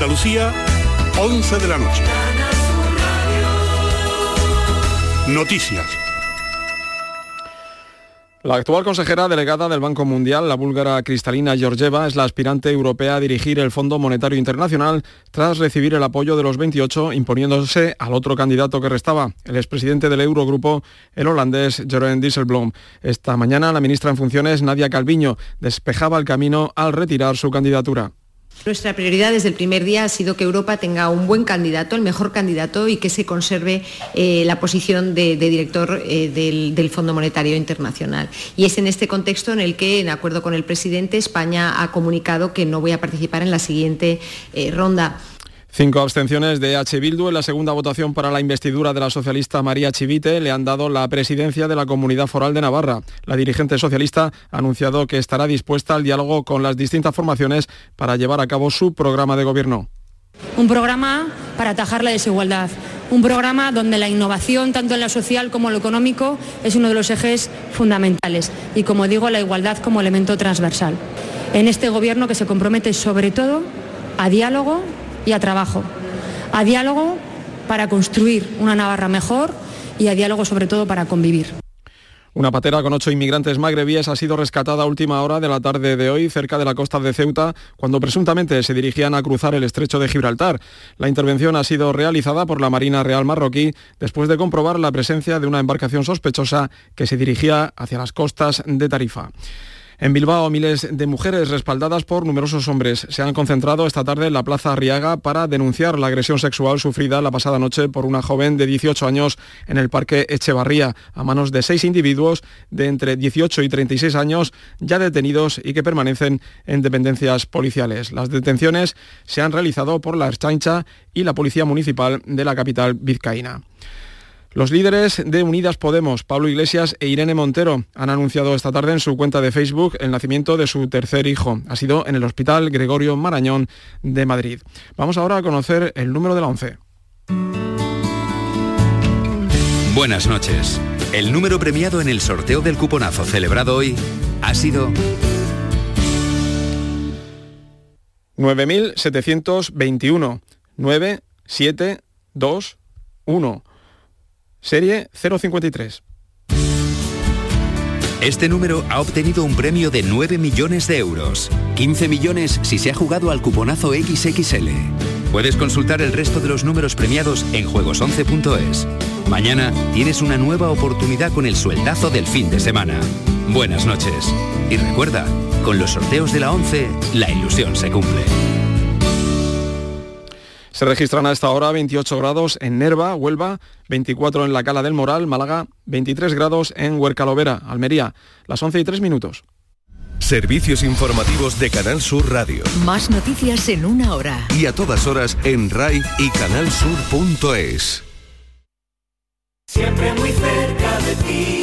Andalucía, 11 de la noche. Noticias. La actual consejera delegada del Banco Mundial, la búlgara Cristalina Georgieva, es la aspirante europea a dirigir el Fondo Monetario Internacional tras recibir el apoyo de los 28, imponiéndose al otro candidato que restaba, el expresidente del Eurogrupo, el holandés Jeroen Dijsselbloem. Esta mañana la ministra en funciones, Nadia Calviño, despejaba el camino al retirar su candidatura. Nuestra prioridad desde el primer día ha sido que Europa tenga un buen candidato, el mejor candidato y que se conserve eh, la posición de, director eh, del, Fondo Monetario Internacional. Y es en este contexto en el que, en acuerdo con el presidente, España ha comunicado que no voy a participar en la siguiente eh, ronda. Cinco abstenciones de H. Bildu en la segunda votación para la investidura de la socialista María Chivite le han dado la presidencia de la Comunidad Foral de Navarra. La dirigente socialista ha anunciado que estará dispuesta al diálogo con las distintas formaciones para llevar a cabo su programa de gobierno. Un programa para atajar la desigualdad, un programa donde la innovación, tanto en lo social como en lo económico, es uno de los ejes fundamentales y, como digo, la igualdad como elemento transversal. En este gobierno que se compromete sobre todo a diálogo y a trabajo, a diálogo para construir una Navarra mejor y a diálogo sobre todo para convivir. Una patera con ocho inmigrantes magrebíes ha sido rescatada a última hora de la tarde de hoy cerca de la costa de Ceuta cuando presuntamente se dirigían a cruzar el estrecho de Gibraltar. La intervención ha sido realizada por la Marina Real Marroquí después de comprobar la presencia de una embarcación sospechosa que se dirigía hacia las costas de Tarifa. En Bilbao, miles de mujeres respaldadas por numerosos hombres se han concentrado esta tarde en la Plaza Arriaga para denunciar la agresión sexual sufrida la pasada noche por una joven de 18 años en el Parque Echevarría, a manos de seis individuos de entre 18 y 36 años ya detenidos y que permanecen en dependencias policiales. Las detenciones se han realizado por la Erchancha y la Policía Municipal de la capital vizcaína. Los líderes de Unidas Podemos, Pablo Iglesias e Irene Montero, han anunciado esta tarde en su cuenta de Facebook el nacimiento de su tercer hijo. Ha sido en el Hospital Gregorio Marañón de Madrid. Vamos ahora a conocer el número de la once. Buenas noches. El número premiado en el sorteo del cuponazo celebrado hoy ha sido 9721 9721 Serie 053. Este número ha obtenido un premio de 9 millones de euros. 15 millones si se ha jugado al cuponazo XXL. Puedes consultar el resto de los números premiados en juegos11.es. Mañana tienes una nueva oportunidad con el sueldazo del fin de semana. Buenas noches. Y recuerda, con los sorteos de la 11, la ilusión se cumple. Se registran a esta hora 28 grados en Nerva, Huelva, 24 en la Cala del Moral, Málaga, 23 grados en Huercalovera, Almería. Las 11 y 3 minutos. Servicios informativos de Canal Sur Radio. Más noticias en una hora. Y a todas horas en RAI y canalsur.es. Siempre muy cerca de ti.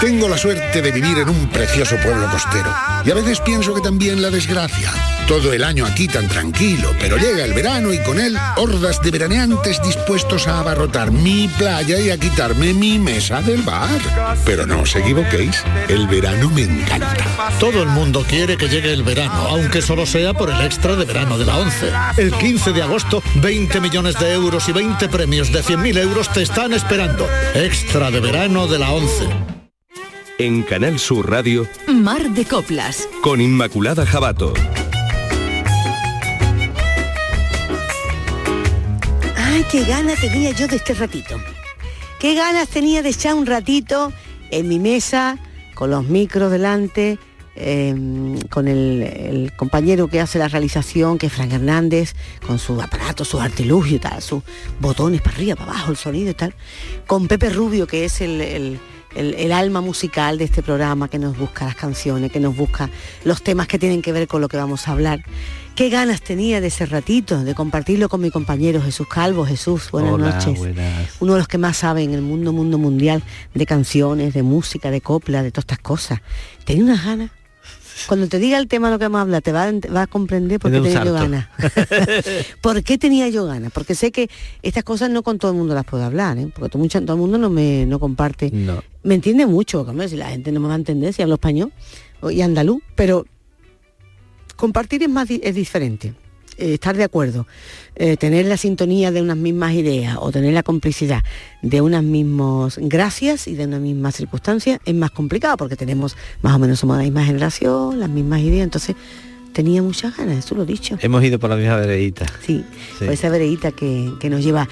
Tengo la suerte de vivir en un precioso pueblo costero y a veces pienso que también la desgracia. Todo el año aquí tan tranquilo, pero llega el verano y con él hordas de veraneantes dispuestos a abarrotar mi playa y a quitarme mi mesa del bar. Pero no os equivoquéis, el verano me encanta. Todo el mundo quiere que llegue el verano, aunque solo sea por el extra de verano de la 11. El 15 de agosto, 20 millones de euros y 20 premios de 100.000 euros te están esperando. Extra de verano de la 11. En Canal Sur Radio, Mar de Coplas. Con Inmaculada Jabato. Ay, qué ganas tenía yo de este ratito. Qué ganas tenía de echar un ratito en mi mesa, con los micros delante, em, con el, el, compañero que hace la realización, que es Frank Hernández, con sus aparatos, sus artilugios y tal, sus botones para arriba, para abajo, el sonido y tal, con Pepe Rubio, que es el, el el, alma musical de este programa que nos busca las canciones, que nos busca los temas que tienen que ver con lo que vamos a hablar. Qué ganas tenía de ese ratito, de compartirlo con mi compañero Jesús Calvo. Jesús, buenas noches. Uno de los que más sabe en el mundo, mundo mundial de canciones, de música, de copla, de todas estas cosas. Tenía unas ganas Cuando te diga el tema de lo que vamos a hablar, te va, a- va a comprender por qué tenía yo ganas. ¿Por qué tenía yo ganas? Porque sé que estas cosas no con todo el mundo las puedo hablar, ¿eh? porque todo, mucho- todo el mundo no me no comparte. No. Me entiende mucho, hombre, si la gente no me va a entender si hablo español y andaluz, pero compartir es más es diferente. Eh, estar de acuerdo, eh, tener la sintonía de unas mismas ideas o tener la complicidad de unas mismas gracias y de una misma circunstancia es más complicado porque tenemos más o menos somos la misma generación, las mismas ideas, entonces tenía muchas ganas, eso lo he dicho. Hemos ido por la misma veredita. Sí, Sí. por esa veredita que, que nos lleva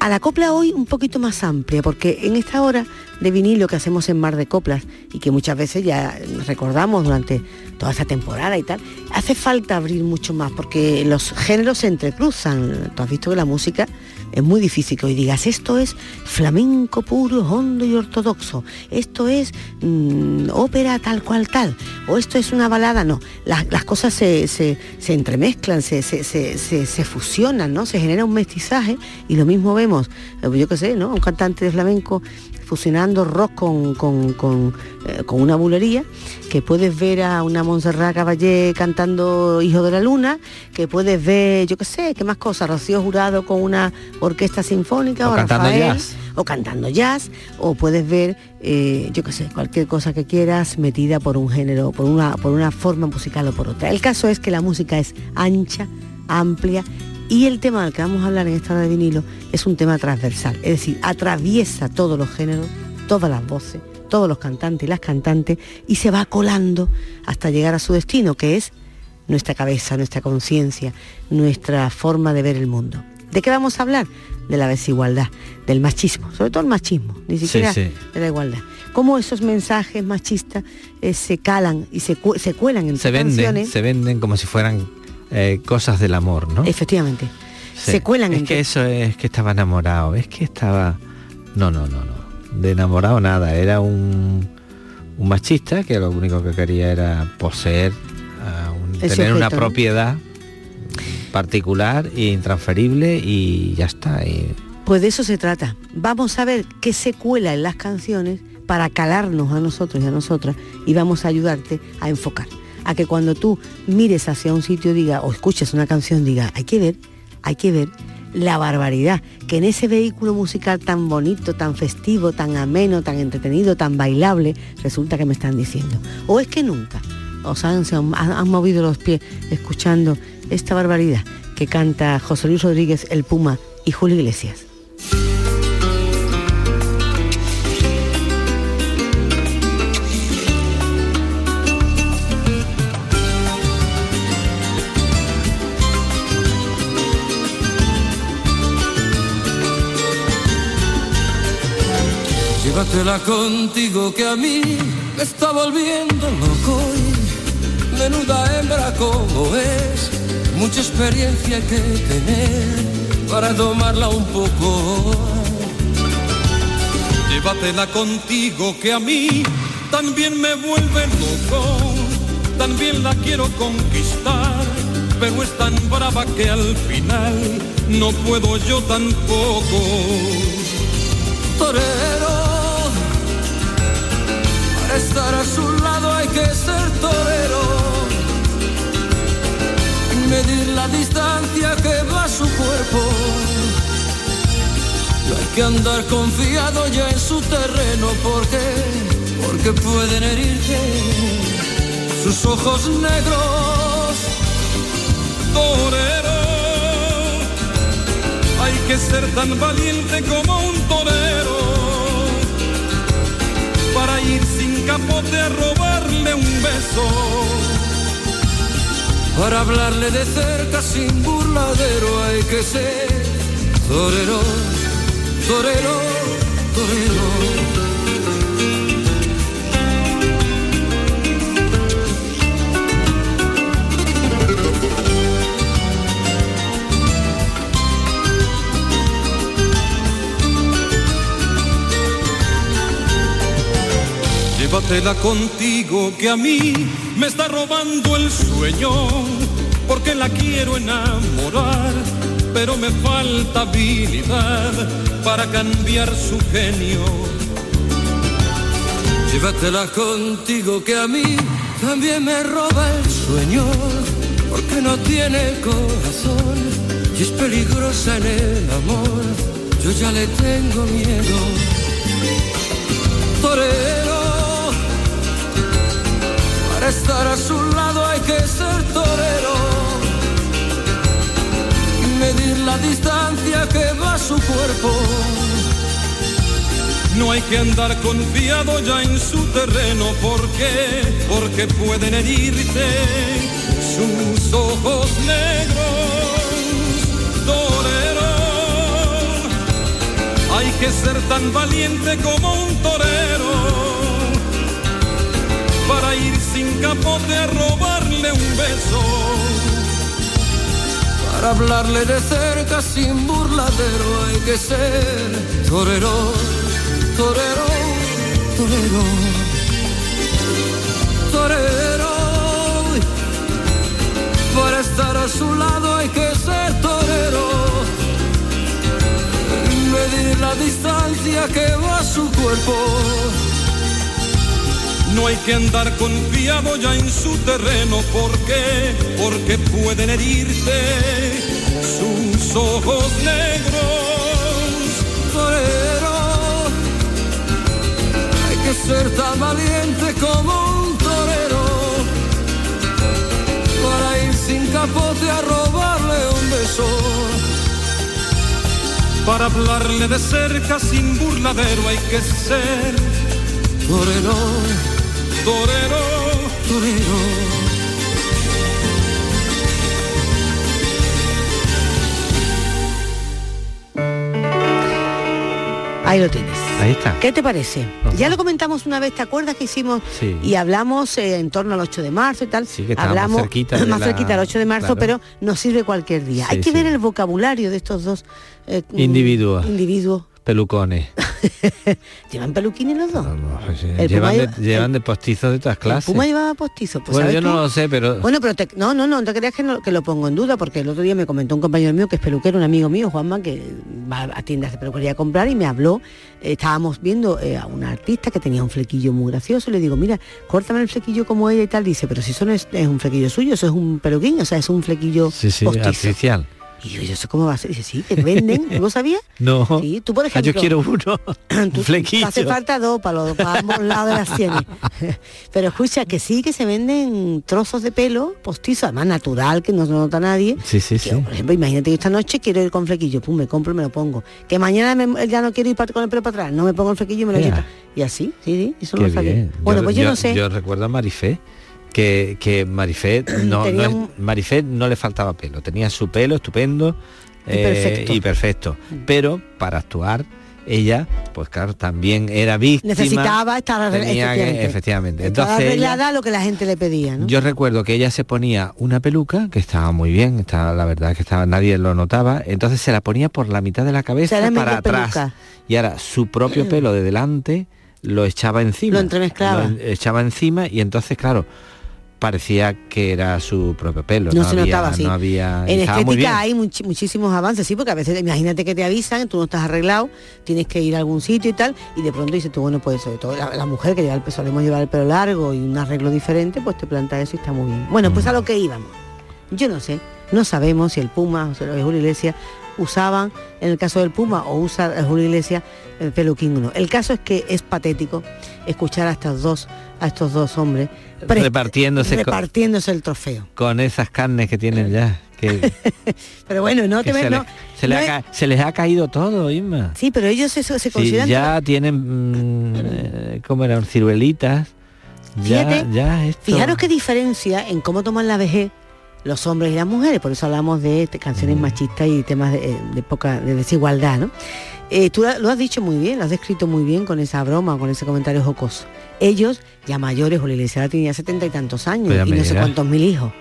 a la copla hoy un poquito más amplia, porque en esta hora de vinilo que hacemos en Mar de Coplas y que muchas veces ya recordamos durante toda esta temporada y tal, hace falta abrir mucho más, porque los géneros se entrecruzan. Tú has visto que la música es muy difícil que hoy digas, esto es flamenco puro, hondo y ortodoxo, esto es mm, ópera tal cual tal, o esto es una balada, no, las, las cosas se, se- se entremezclan, se- se fusionan, ¿no? Se genera un mestizaje y lo mismo vemos, eh, yo qué sé, ¿no? Un cantante de flamenco fusionando rock con, con, con, eh, con una bulería, que puedes ver a una Montserrat Caballé cantando Hijo de la Luna, que puedes ver, yo qué sé, qué más cosas, Rocío Jurado con una orquesta sinfónica O o, cantando Rafael, jazz. o cantando jazz, o puedes ver, eh, yo qué sé, cualquier cosa que quieras metida por un género, por una, por una forma musical o por otra. El caso es que la música es ancha, amplia, y el tema del que vamos a hablar en esta hora de vinilo es un tema transversal, es decir, atraviesa todos los géneros, todas las voces, todos los cantantes y las cantantes, y se va colando hasta llegar a su destino, que es nuestra cabeza, nuestra conciencia, nuestra forma de ver el mundo. ¿De qué vamos a hablar? De la desigualdad, del machismo, sobre todo el machismo, ni Sí, siquiera sí. de la igualdad. Cómo esos mensajes machistas eh, se calan y se, cu- se cuelan en Se venden, canciones. se venden como si fueran eh, cosas del amor, ¿no? Efectivamente. Sí. Se cuelan Es en que eso es que estaba enamorado, es que estaba. No, no, no, no. De enamorado nada. Era un, un machista que lo único que quería era poseer, un- tener una propiedad particular e intransferible y ya está. y- Pues de eso se trata. Vamos a ver qué se cuela en las canciones para calarnos a nosotros y a nosotras y vamos a ayudarte a enfocar. A que cuando tú mires hacia un sitio diga o escuches una canción diga, hay que ver, hay que ver la barbaridad que en ese vehículo musical tan bonito, tan festivo, tan ameno, tan entretenido, tan bailable, resulta que me están diciendo. O es que nunca os han, se han, han movido los pies escuchando esta barbaridad que canta José Luis Rodríguez, el Puma y Julio Iglesias. Llévatela contigo que a mí me está volviendo loco y menuda hembra como es, mucha experiencia que tener para tomarla un poco. Llévatela contigo que a mí también me vuelve loco, también la quiero conquistar, pero es tan brava que al final no puedo yo tampoco. Para estar a su lado hay que ser torero y medir la distancia que va su cuerpo. No hay que andar confiado ya en su terreno porque, porque pueden herirte sus ojos negros. Torero, hay que ser tan valiente como un torero para ir capote a robarle un beso. Para hablarle de cerca sin burladero hay que ser torero, torero, torero. Llévatela contigo que a mí me está robando el sueño, porque la quiero enamorar, pero me falta habilidad para cambiar su genio. Llévatela contigo que a mí también me roba el sueño, porque no tiene corazón y es peligrosa en el amor. Yo ya le tengo miedo. Torero, estar a su lado hay que ser torero. Medir la distancia que va su cuerpo. No hay que andar confiado ya en su terreno, porque Porque pueden herirte sus ojos negros, torero. Hay que ser tan valiente como un torero ir sin capote a robarle un beso. Para hablarle de cerca sin burladero hay que ser torero torero, torero, torero. Para estar a su lado hay que ser torero. Medir la distancia que va su cuerpo. No hay que andar confiado ya en su terreno porque, porque pueden herirte sus ojos negros. Torero ser tan valiente como un torero para ir sin capote a robarle un beso. Para hablarle de cerca sin burladero hay que ser torero, torero, torero. Ahí lo tienes. Ahí está. ¿Qué te parece? Ya lo comentamos una vez, ¿te acuerdas que hicimos Sí. y hablamos eh, en torno al 8 de marzo y tal? Sí, que hablamos cerquita de más la- cerquita al 8 de marzo, claro. pero nos sirve cualquier día. Sí, Hay que sí. ver el vocabulario de estos dos eh, Individuos. individuos. Pelucones. ¿Llevan peluquines los dos? Pues, eh, El llevan, de, lleva- llevan de postizos de todas ¿El clases. Puma llevaba postizo? Pues, bueno, ¿sabes yo no lo sé, pero... Bueno, pero te- no, no, no, no te creas que, no- que lo pongo en duda, porque el otro día me comentó un compañero mío que es peluquero, un amigo mío, Juanma, que va a tiendas de peluquería a comprar y me habló, eh, estábamos viendo eh, a una artista que tenía un flequillo muy gracioso, le digo, mira, córtame el flequillo como ella y tal, dice, pero si eso no es, es un flequillo suyo, eso es un peluquín, o sea, es un flequillo sí, sí, postizo. artificial. Y yo, ¿y eso cómo va a ser? Dice, sí, que venden, ¿tú lo sabías? No. Sí, tú por Ah, ejemplo... yo quiero uno. un flequillo. Hace falta dos para, los, para ambos lados de las sienes. Pero escucha, que sí que se venden trozos de pelo postizo, además natural, que no se nota nadie. Sí, sí, sí. Por ejemplo, imagínate que esta noche quiero ir con flequillo, pum, me compro y me lo pongo. Que mañana me- ya no quiero ir con el pelo para atrás, no me pongo el flequillo y me lo quito. Y así, sí, sí, eso Qué no lo sabía. Bueno, pues yo, no sé. Yo recuerdo a Marifé que, que Marifé no, no es- un- Marifé no le faltaba pelo, tenía su pelo estupendo Y perfecto. y perfecto. Pero para actuar ella, pues claro, también era víctima. Necesitaba estar tenía que- efectivamente. Entonces arreglada lo que la gente le pedía, ¿no? yo recuerdo que ella se ponía una peluca que estaba muy bien, estaba, la verdad que estaba, nadie lo notaba, entonces se la ponía por la mitad de la cabeza para atrás. peluca. Y ahora su propio pelo de delante lo echaba encima. Lo entremezclaba. Lo echaba encima y entonces, claro, parecía que era su propio pelo. no, No, se había, notaba así. No había, en estética hay muchísimos avances, sí, porque a veces imagínate que te avisan, tú no estás arreglado, tienes que ir a algún sitio y tal, y de pronto dices tú, bueno, pues sobre todo la, la mujer que lleva el, solemos llevar el pelo largo y un arreglo diferente, pues te planta eso y está muy bien. Bueno, pues a lo que íbamos. Yo no sé, no sabemos si el Puma o de Julio Iglesias usaban, en el caso del Puma, o usa Julio Iglesias el peluquín o no. El caso es que es patético escuchar a estos dos, a estos dos hombres Repartiéndose repartiéndose el trofeo. con esas carnes que tienen ya. Que, Pero bueno, no te se, ves, no, se no es- se les ha caído todo, Isma. Sí, pero ellos se, se Sí, consideran ya tienen, mm, eh, ¿cómo eran? Ciruelitas. Ya, Fíjate, ya esto. Fijaros qué diferencia en cómo toman la vejez los hombres y las mujeres, por eso hablamos de canciones machistas y temas de, de poca de desigualdad, ¿no? Eh, tú lo has dicho muy bien, lo has descrito muy bien con esa broma, con ese comentario jocoso. Ellos, ya mayores, Julio Iglesias tenía setenta y tantos años Pues y no sé cuántos mil hijos.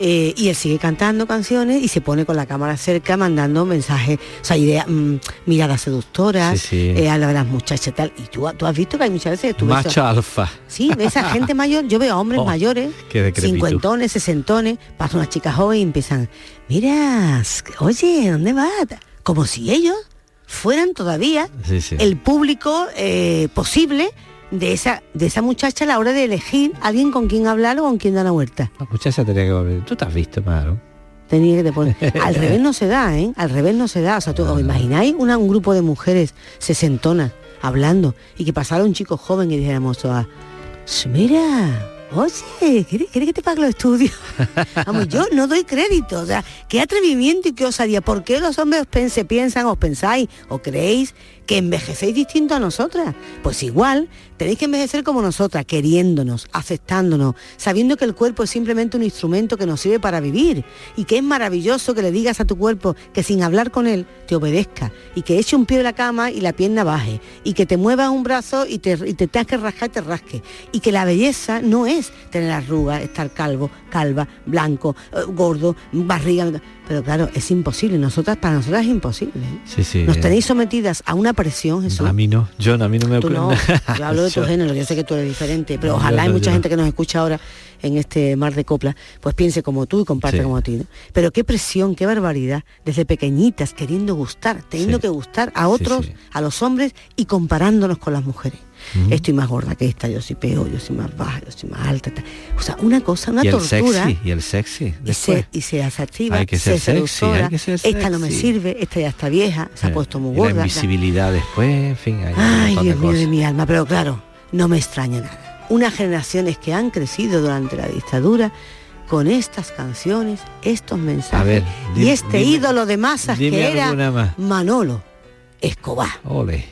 Eh, y él sigue cantando canciones y se pone con la cámara cerca mandando mensajes, o sea, ideas, mm, miradas seductoras, Sí, sí. eh, a la de las muchachas tal. Y tú, tú has visto que hay muchas veces tú ves Macho alfa. Sí, ves a gente mayor, yo veo a hombres Oh, mayores, cincuentones, sesentones, pasa una chica joven y empiezan, mira, oye, ¿dónde vas? Como si ellos fueran todavía sí. el público eh, posible de esa, de esa muchacha a la hora de elegir a alguien con quien hablar o con quien dar la vuelta. La muchacha tenía que volver. Tú te has visto, Maro. Tenía que te poner. Al revés no se da, ¿eh? Al revés no se da. O sea, ¿tú, ¿os imagináis una- un grupo de mujeres sesentonas hablando y que pasara un chico joven y dijéramos todas, mira, oye, ¿quieres, quieres que te pague los estudios? Vamos, yo no doy crédito. O sea, qué atrevimiento y qué osadía. ¿Por qué los hombres se piensan, os pensáis o creéis que envejecéis distinto a nosotras? Pues igual, tenéis que envejecer como nosotras, queriéndonos, aceptándonos, sabiendo que el cuerpo es simplemente un instrumento que nos sirve para vivir y que es maravilloso que le digas a tu cuerpo que sin hablar con él te obedezca y que eche un pie de la cama y la pierna baje y que te muevas un brazo y te, y te tengas que rascar y te rasque y que la belleza no es tener arrugas, estar calvo, calva, blanco, eh, gordo, barriga. Pero claro, es imposible. Nosotras, para nosotras es imposible. Sí, sí. Nos eh, tenéis sometidas a una presión, Jesús. A mí no, John, a mí no me Tú no, ocurre. yo hablo de tu Yo- género, yo sé que tú eres diferente, pero No, ojalá yo hay no, mucha yo no. gente que nos escucha ahora en este mar de copla, pues piense como tú y comparte Sí. como ti. ¿no? Pero qué presión, qué barbaridad, desde pequeñitas queriendo gustar, teniendo Sí. que gustar a otros, sí. a los hombres y comparándonos con las mujeres. Estoy más gorda que esta, yo soy peor, yo soy más baja, yo soy más alta. tal. O sea, una cosa, una y el tortura. sexy, y el sexy. Y se, y se atractiva, Hay que se ser sexy, seductora, hay que ser esta no me sirve, esta ya está vieja, se ha Eh, puesto muy la gorda. tal. invisibilidad después, en fin, hay Ay, Dios mío de mi alma, pero claro, no me extraña nada. Unas generaciones que han crecido durante la dictadura con estas canciones, estos mensajes y este dime- ídolo de masas que era más. Manolo Escobar. Ole.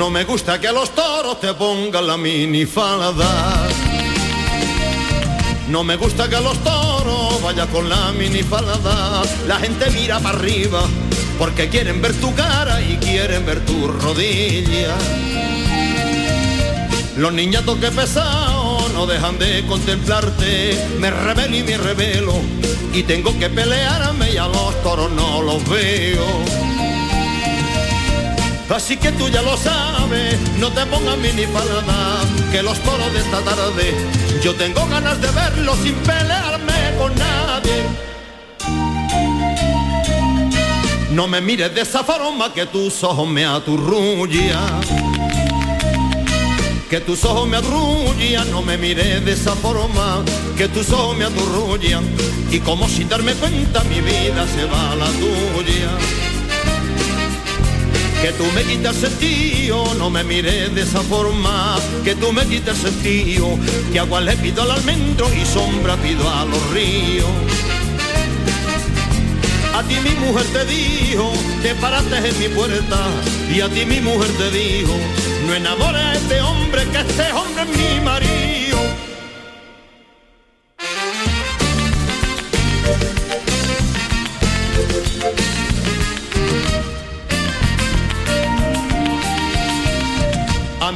No me gusta que a los toros te pongan la minifalda. No me gusta que a los toros vaya con la minifalda. La gente mira para arriba porque quieren ver tu cara y quieren ver tu rodilla. Los niñatos que pesado no dejan de contemplarte. Me revelo y me revelo y tengo que pelearme y a los toros no los veo. Así que tú ya lo sabes, no te pongas minifalda, que los toros de esta tarde, yo tengo ganas de verlos sin pelearme con nadie. No me mires de esa forma que tus ojos me aturrullan. Que tus ojos me aturrullan, no me mires de esa forma, que tus ojos me aturrullan. Y como sin darme cuenta mi vida se va a la tuya que tú me quitas el sentido, no me mires de esa forma, que tú me quitas el sentido, que agua le pido al almendro y sombra pido a los ríos. A ti mi mujer te dijo, te paraste en mi puerta, y a ti mi mujer te dijo, no enamores a este hombre, que este hombre es mi marido.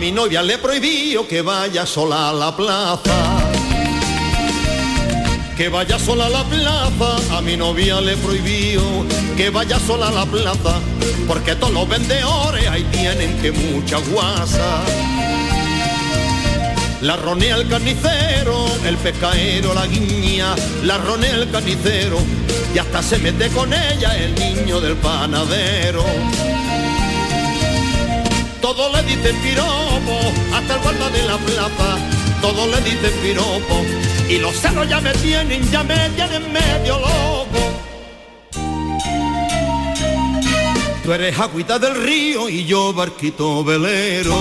Mi novia le prohibió que vaya sola a la plaza. Que vaya sola a la plaza, a mi novia le prohibió que vaya sola a la plaza, porque todos los vendedores ahí tienen que mucha guasa. La ronea el carnicero, el pescaero la guiña, la ronea el carnicero, y hasta se mete con ella el niño del panadero. Todo le dicen piropo, hasta el guarda de la plaza, todo le dicen piropo, y los celos ya me tienen, ya me tienen medio loco. Tú eres agüita del río y yo barquito velero.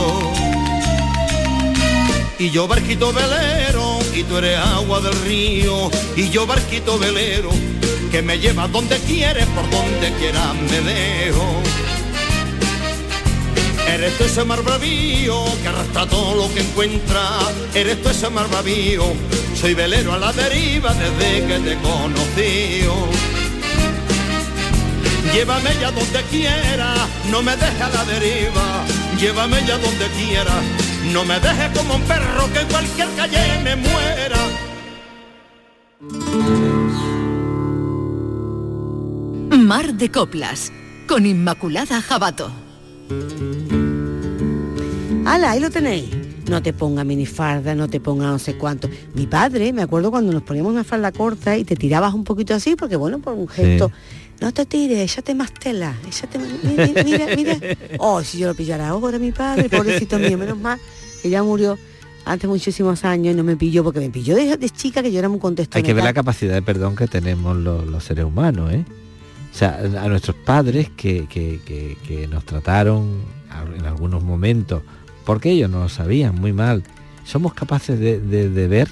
Y yo barquito velero, y tú eres agua del río, y yo barquito velero, que me lleva donde quieres, por donde quieras me dejo. Eres tú ese mar bravío que arrastra todo lo que encuentra. Eres tú ese mar bravío. Soy velero a la deriva desde que te conocí. Llévame ya donde quiera, no me dejes a la deriva. Llévame ya donde quiera, no me dejes como un perro que en cualquier calle me muera. Mar de Coplas, con Inmaculada Jabato. ¡Hala, ahí lo tenéis! no te ponga minifalda, no te ponga no sé cuánto. Mi padre, me acuerdo cuando nos poníamos una falda corta y te tirabas un poquito así, porque bueno, por un gesto, no te tires, échate más tela, échate más- mira, mira, mira. Oh, si yo lo pillara ahora mi padre, pobrecito mío, menos mal que ya murió hace muchísimos años y no me pilló, porque me pilló de, de chica que yo era muy contexto. Hay que ver la capacidad de perdón que tenemos los, los seres humanos, ¿eh? O sea, a nuestros padres que, que- que- nos trataron en algunos momentos, porque ellos no lo sabían muy mal, somos capaces de, de- de ver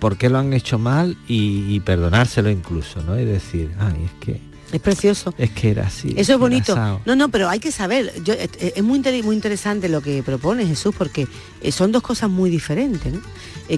por qué lo han hecho mal y, y perdonárselo incluso, ¿no? Y decir, ay, es que, Es precioso. es que era así. Eso es bonito. asado". No, no, pero hay que saber. Yo, eh, eh, es muy, inter- muy interesante lo que propone Jesús porque eh, son dos cosas muy diferentes. ¿no?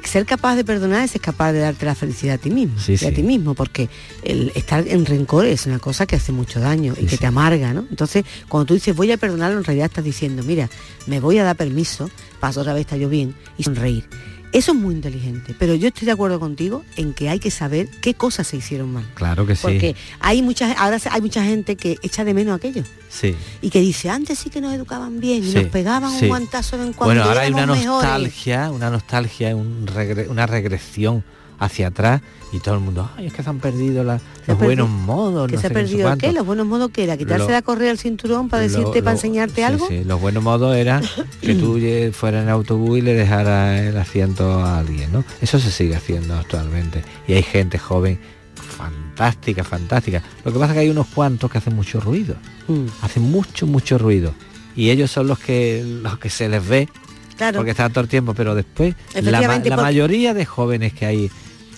Ser capaz de perdonar es ser capaz de darte la felicidad a ti mismo. Sí, y a ti mismo, porque el estar en rencor es una cosa que hace mucho daño y que te amarga, ¿no? Entonces, cuando tú dices voy a perdonarlo, en realidad estás diciendo, mira, me voy a dar permiso, paso otra vez está yo bien, y sonreír. Eso es muy inteligente, pero yo estoy de acuerdo contigo en que hay que saber qué cosas se hicieron mal. Claro que sí. Porque hay muchas, ahora hay mucha gente que echa de menos aquello Sí. y que dice, antes sí que nos educaban bien y nos pegaban sí. un guantazo en cuando. Bueno, ahora hay una éramos mejores". nostalgia, una nostalgia, un regre- una regresión hacia atrás y todo el mundo, ay, es que se han perdido la- los buenos modos. ¿Que no se ha qué, perdido cuánto". qué? ¿Los buenos modos que era? ¿Quitarse Lo- la correa al cinturón para Lo- decirte, para enseñarte sí, algo? sí, los buenos modos eran que tú fueras en autobús y le dejaras el asiento a alguien, ¿no? Eso se sigue haciendo actualmente. Y hay gente joven fantástica, fantástica. Lo que pasa es que hay unos cuantos que hacen mucho ruido. Mm. Hacen mucho, mucho ruido. Y ellos son los que los que se les ve Claro. porque están todo el tiempo, pero después la, porque- mayoría de jóvenes que hay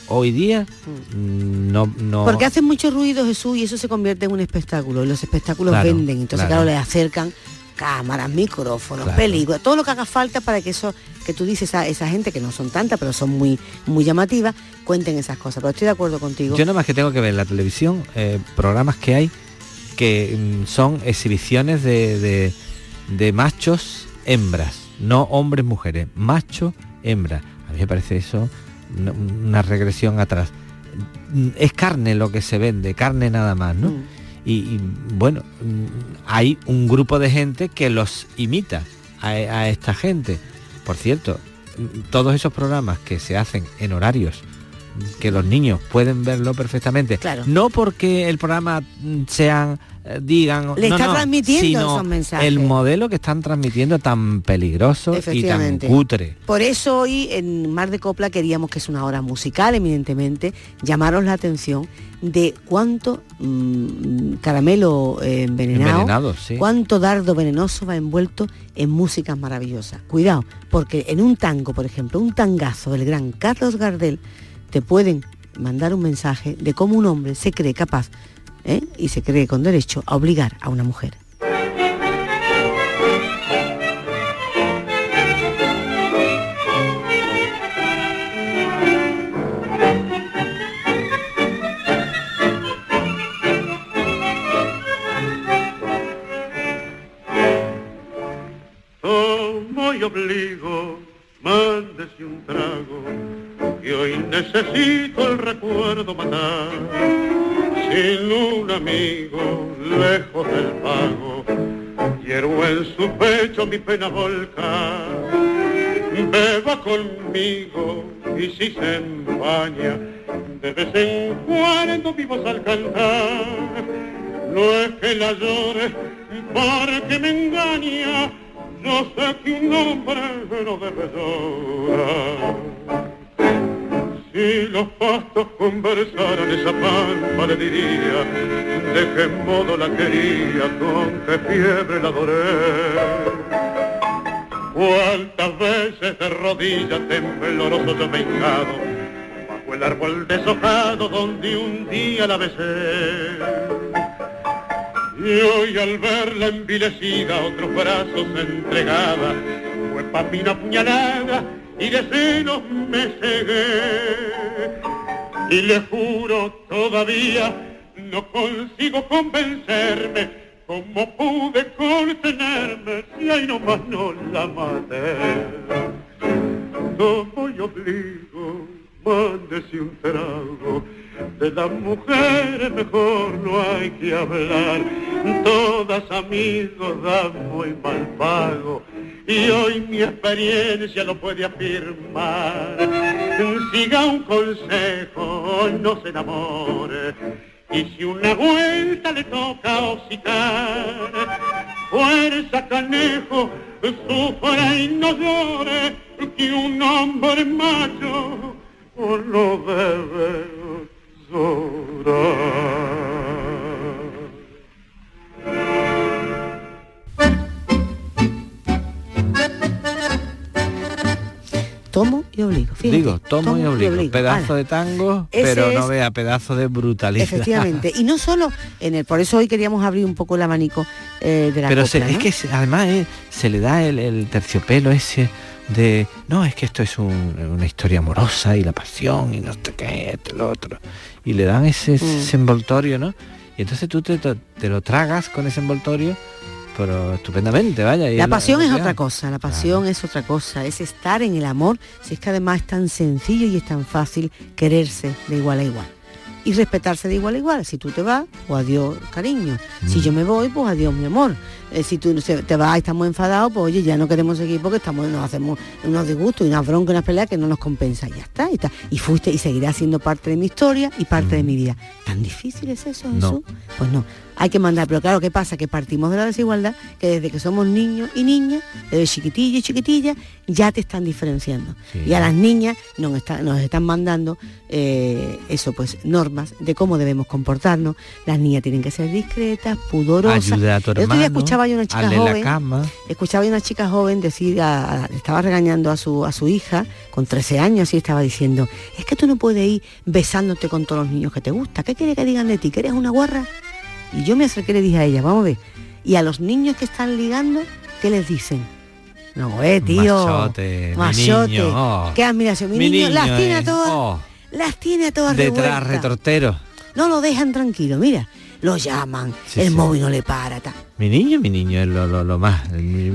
hoy día mm, no, no Porque hacen mucho ruido Jesús y eso se convierte en un espectáculo y los espectáculos Claro, venden. Entonces, claro. claro, les acercan cámaras, micrófonos, Claro. películas, todo lo que haga falta para que eso que tú dices a esa gente que no son tantas, pero son muy muy llamativas, cuenten esas cosas. Pero estoy de acuerdo contigo. Yo nada más que tengo que ver en la televisión eh, programas que hay que mm, son exhibiciones de, de- de machos hembras, no hombres mujeres, macho hembra. A mí me parece eso una, regresión atrás. Mm, Es carne lo que se vende, carne nada más, ¿no? Mm. Y, y, bueno, mm, hay un grupo de gente que los imita a, a esta gente. Por cierto, todos esos programas que se hacen en horarios que los niños pueden verlo perfectamente. Claro. No porque el programa sean eh, digan Le no, está no, transmitiendo esos mensajes. el modelo que están transmitiendo tan peligroso y tan cutre. Por eso hoy en Mar de Copla queríamos que es una hora musical, evidentemente, llamaros la atención de cuánto mm, caramelo eh, envenenado, Envenenado, sí. cuánto dardo venenoso va envuelto en músicas maravillosas. Cuidado, porque en un tango, por ejemplo, un tangazo del gran Carlos Gardel, te pueden mandar un mensaje de cómo un hombre se cree capaz ¿eh? y se cree con derecho a obligar a una mujer. Obligo, mándese un trago, que hoy necesito el recuerdo matar. Sin un amigo, lejos del pago, quiero en su pecho mi pena volcar. Beba conmigo y si se empaña, de vez en cuando vivos al cantar. No es que la llore porque me engaña, yo sé que un hombre no debe llorar. Si los pastos conversaran esa pampa le diría de qué modo la quería, con qué fiebre la adoré. Cuántas veces de rodillas tembloroso yo me bajo el árbol deshojado donde un día la besé. Y hoy al verla envilecida, otros brazos entregada, fue pa' mí una puñalada y de celos me cegué. Y le juro todavía, no consigo convencerme, cómo pude contenerme si ahí nomás no la maté. Tomo y obligo, mándese un trago. De las mujeres mejor no hay que hablar, todas amigos dan muy mal pago. Y hoy mi experiencia lo puede afirmar. Siga un consejo, no se enamore. Y si una vuelta le toca hocicar, fuerza canejo, sufra y no llore, que un hombre macho no debe Tomo y obligo. Fíjate, Digo, tomo, y obligo. Pedazo de tango, Ese pero no vea pedazo de brutalidad. Efectivamente. Y no solo en el, por eso hoy queríamos abrir un poco el abanico eh, de la Pero se- es que además eh, se le da el, el terciopelo ese de no es que esto es un- una historia amorosa y la pasión y no sé qué esto, lo otro y le dan ese, Mm. ese envoltorio no y entonces tú te- te lo tragas con ese envoltorio pero estupendamente vaya y La pasión es otra cosa, la pasión es otra cosa, es estar en el amor, si es que además es tan sencillo y es tan fácil quererse de igual a igual. Y respetarse de igual a igual. Si tú te vas, pues adiós, cariño. Si Mm. yo me voy, pues adiós, mi amor. Eh, si tú se- te vas y estamos enfadados, pues oye, ya no queremos seguir porque estamos, nos hacemos unos disgustos y unas broncas unas peleas que no nos compensa. Ya está, y, está. y fuiste y seguirás siendo parte de mi historia y parte de mi vida. ¿Tan difícil es eso, Mm. No. Jesús? Pues no, hay que mandar, pero claro, ¿qué pasa? Que partimos de la desigualdad, que desde que somos niños y niñas, desde chiquitillos y chiquitillas, ya te están diferenciando. Y a las niñas nos, está- nos están mandando eh, eso, pues, normas de cómo debemos comportarnos. Las niñas tienen que ser discretas, pudorosas. Ayuda a tu El otro día hermano, escuchaba yo una chica la joven, cama. escuchaba yo una chica joven decir, a- a- estaba regañando a su, a su hija con 13 años y estaba diciendo, es que tú no puedes ir besándote con todos los niños que te gusta. ¿Qué quiere que digan de ti? ¿Que eres una guarra? Y yo me acerqué y le dije a ella, vamos a ver, y a los niños que están ligando, ¿qué les dicen? No, eh, tío. Machote, mi Machote. niño, oh. Qué admiración. Mi, Mi niño, las tiene a todas. oh. Las tiene a todas detrás revueltas. retortero No lo dejan tranquilo, mira. Lo llaman, Sí, el sí. móvil no le para. ta. mi niño mi niño es lo, lo, lo más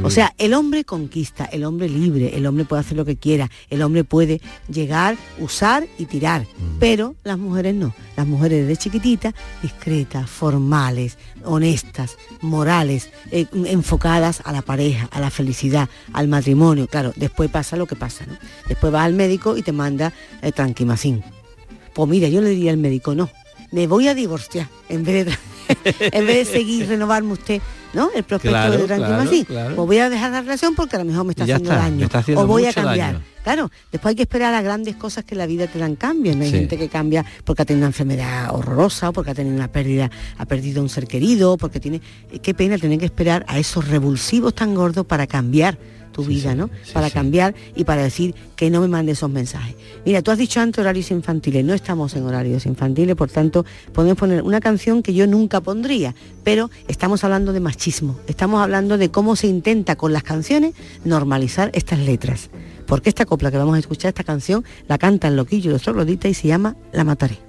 O sea, el hombre conquista, el hombre libre, el hombre puede hacer lo que quiera, el hombre puede llegar, usar y tirar, Mm. pero las mujeres no. Las mujeres desde chiquititas, discretas, formales, honestas, morales, eh, enfocadas a la pareja, a la felicidad, al matrimonio. Claro, después pasa lo que pasa, ¿no? Después vas al médico y te manda eh, tranquimacín. Pues mira, yo le diría al médico, no, me voy a divorciar en vez de, en vez de seguir renovarme usted, ¿no? El prospecto Claro, de claro, tranquimacín. claro. Pues voy a dejar la relación porque a lo mejor me está haciendo está, daño. me está haciendo o voy a cambiar. daño. Claro, después hay que esperar a grandes cosas que la vida te dan cambios. ¿no? Hay Sí. gente que cambia porque ha tenido una enfermedad horrorosa, o porque ha tenido una pérdida, ha perdido un ser querido, porque tiene. Qué pena tener que esperar a esos revulsivos tan gordos para cambiar tu vida, ¿no? para cambiar y para decir que no me mande esos mensajes. Mira, tú has dicho antes horarios infantiles, no estamos en horarios infantiles, por tanto podemos poner una canción que yo nunca pondría, pero estamos hablando de machismo, estamos hablando de cómo se intenta con las canciones normalizar estas letras. Porque esta copla que vamos a escuchar, esta canción, la cantan Loquillo y los Trogloditas y se llama La Mataré.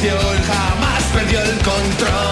Enloqueció, jamás perdió el control.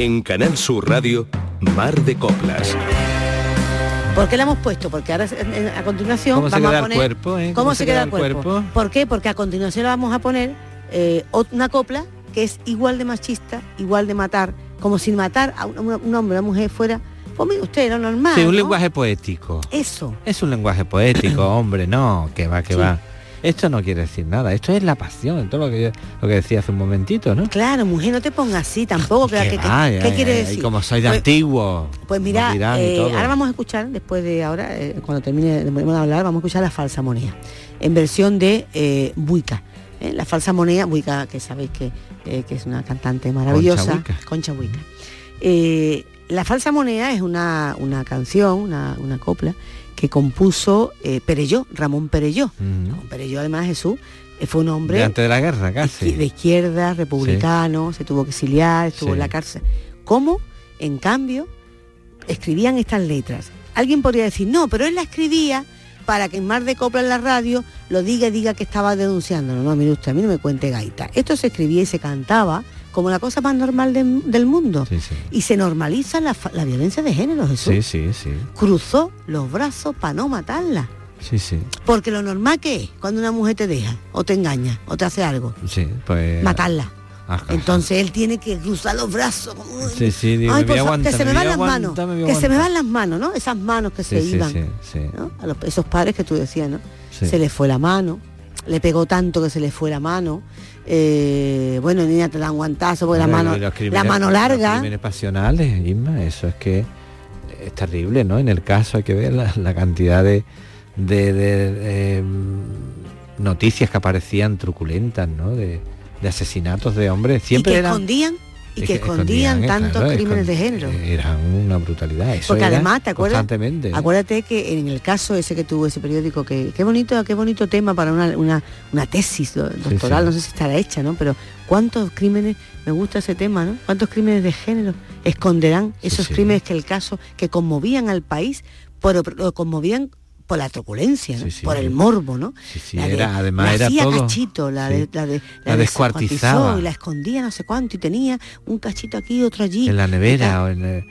En Canal Sur Radio, Mar de Coplas. ¿Por qué la hemos puesto? Porque ahora a continuación ¿Cómo se vamos queda a el poner cuerpo, eh? ¿Cómo, se, queda, el cuerpo? ¿Por qué? Porque a continuación le vamos a poner eh, una copla que es igual de machista, igual de matar, como si matar a un, un hombre o una mujer fuera, pues mire usted, lo normal. Sí, un ¿no? lenguaje poético. Eso. Es un lenguaje poético, hombre, no, que va, que Sí. va. Esto no quiere decir nada, esto es la pasión, todo lo que yo- lo que decía hace un momentito, ¿no? Claro, mujer, no te pongas así tampoco. va, ¿Qué quiere ay, decir? Como soy de Pues- antiguo. Pues mira, eh, ahora vamos a escuchar, después de ahora, eh, cuando termine de hablar, vamos a escuchar la falsa moneda, en versión de eh, Buica. ¿eh? La falsa moneda, Buica, que sabéis que, que es una cantante maravillosa. Buica. Concha Buica. La falsa moneda es una, una canción, una, una copla, que compuso eh, Perelló, Ramón Perelló. Ramón Perelló, además, Jesús, eh, fue un hombre De antes de la guerra, casi. de izquierda, republicano, se tuvo que exiliar, estuvo Sí. en la cárcel. ¿Cómo, en cambio, escribían estas letras? Alguien podría decir, no, pero él la escribía para que en Mar de Copla en la radio lo diga y diga que estaba denunciando. No, no, mire usted, a mí no me cuente gaita. Esto se escribía y se cantaba como la cosa más normal de- del mundo. Y se normaliza la, la violencia de género, Jesús. Sí, sí, sí. Cruzó los brazos para no matarla. Sí, sí. Porque lo normal que es cuando una mujer te deja, o te engaña, o te hace algo, Sí, pues. matarla. Ajá. Entonces él tiene que cruzar los brazos. como, "Uy, Sí, sí, digo, Ay, me por voy a favor, que se me me van las manos, me que se me van las manos, ¿no? Esas manos que se Sí, sí, iban. sí, sí. ¿no? A los- esos padres que tú decías, ¿no? Sí. Se le fue la mano, le pegó tanto que se le fue la mano. eh, bueno, niña, te dan guantazo porque la mano, los la mano Los larga. crímenes pasionales, Isma, eso es que es terrible, ¿no? En el caso hay que ver la, la cantidad de, de- de, eh, noticias que aparecían truculentas, ¿no? De, de asesinatos de hombres. Siempre y que eran escondían y que, escondían, eh, tantos claro, crímenes de género. Eran una brutalidad. Eso Porque era además, ¿te acuerdas? Constantemente. Acuérdate que en el caso ese que tuvo ese periódico, que qué bonito, qué bonito tema para una, una, una tesis do- doctoral, sí. no sé si estará hecha, ¿no? Pero ¿cuántos crímenes, me gusta ese tema, ¿no? ¿Cuántos crímenes de género esconderán esos crímenes que el caso, que conmovían al país, pero lo conmovían por la truculencia, ¿no? por el morbo, ¿no? Sí, La de- era- además la era hacía todo. cachito, la, de, la, de, La descuartizaba. y la escondía no sé cuánto y tenía un cachito aquí, otro allí. en la y nevera o en el-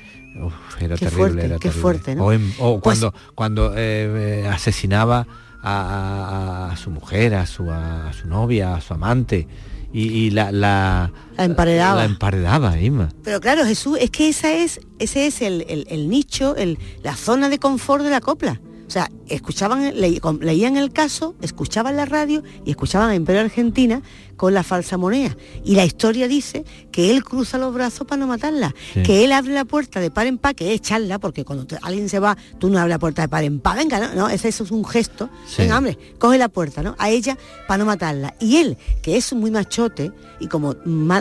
Uf, era Qué terrible, fuerte, era qué terrible. fuerte, ¿no? O, en- o Pues- cuando cuando eh, eh, asesinaba a, a- a su mujer, a su a, su novia, a su amante y, y la, la La emparedaba. La emparedaba, Isma. Pero claro, Jesús, es que esa es, ese es el, el- el nicho, el- la zona de confort de la copla. O sea, escuchaban, leían el caso, escuchaban la radio y escuchaban a Imperio Argentina con la falsa moneda. Y la historia dice que él cruza los brazos para no matarla, Sí. que él abre la puerta de par en par, que es echarla, porque cuando te- alguien se va, tú no abres la puerta de par en par, venga, no, no, ese, eso es un gesto, Sí. venga, hombre, coge la puerta, ¿no? A ella para no matarla. Y él, que es muy machote, y como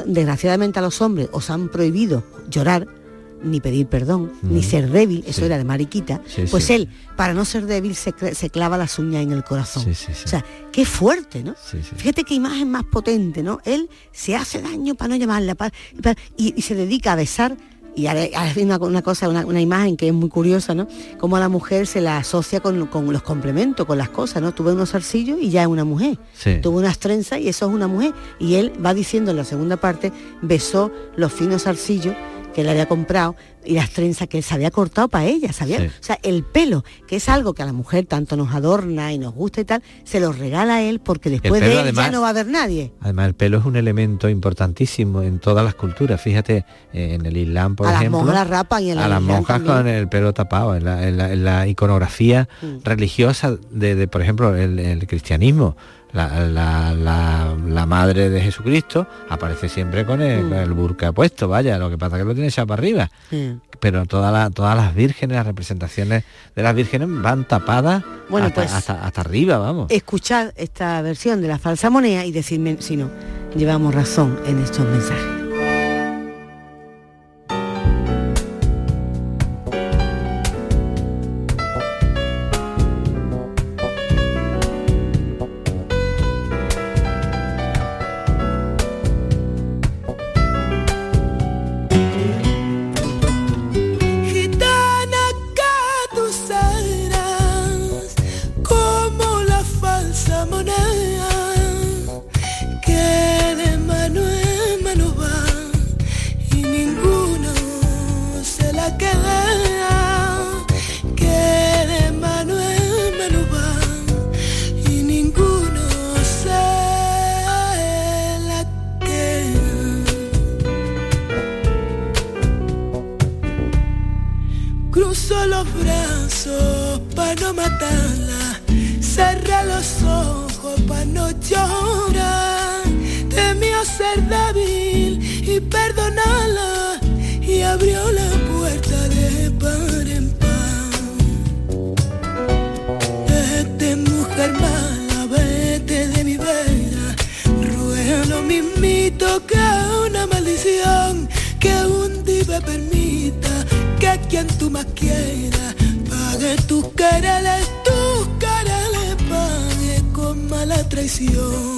desgraciadamente a los hombres os han prohibido llorar, ni pedir perdón, ni ser débil, eso era de mariquita, Sí, pues sí. él, para no ser débil, se, se clava las uñas en el corazón. Sí, sí, sí. O sea, qué fuerte, ¿no? Fíjate qué imagen más potente, ¿no? Él se hace daño para no llamarla, para- para- y, y se dedica a besar. Y hay una, una cosa, una, una imagen que es muy curiosa, ¿no? Como a la mujer se la asocia con, con los complementos, con las cosas, ¿no? Tuve unos zarcillos y ya es una mujer. Sí. Tuvo unas trenzas y eso es una mujer. Y él va diciendo en la segunda parte, besó los finos zarcillos que él había comprado y las trenzas que él se había cortado para ella, sabía, Sí. o sea, el pelo, que es algo que a la mujer tanto nos adorna y nos gusta y tal, se lo regala a él porque después pelo, de él además- ya no va a haber nadie. Además, el pelo es un elemento importantísimo en todas las culturas. Fíjate, en el Islam, por a las ejemplo, monjas las rapan y en a las monjas también. con el pelo tapado, en la, en la- en la iconografía Mm. religiosa de, de, por ejemplo, el, el cristianismo. La, la- la- la madre de Jesucristo aparece siempre con el, Mm. el burka puesto, vaya, lo que pasa es que lo tiene echado para arriba. Mm. Pero toda la- todas las vírgenes, las representaciones de las vírgenes van tapadas Bueno, hasta, pues- hasta, hasta arriba, vamos. Escuchad esta versión de la falsa moneda y decirme si no, llevamos razón en estos mensajes. Brazos para no matarla, cerra los ojos para no llorar. Temió ser débil y perdonarla y abrió la puerta de par en par. Vete mujer mala, vete de mi vera, ruega lo mismito que una maldición, que un día permita que quien tú más quieras tus quereres, tus quereres pague con mala traición.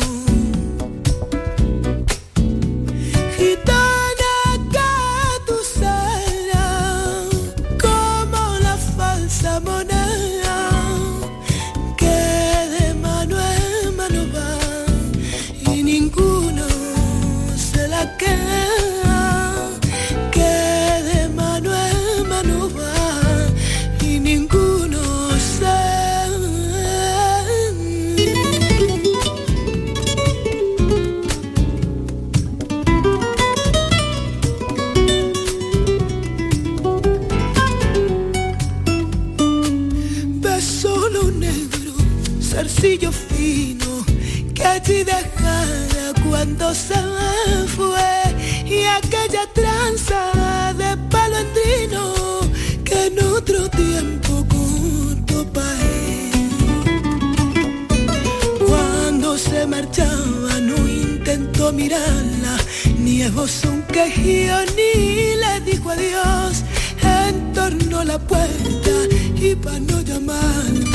Y para no llamarla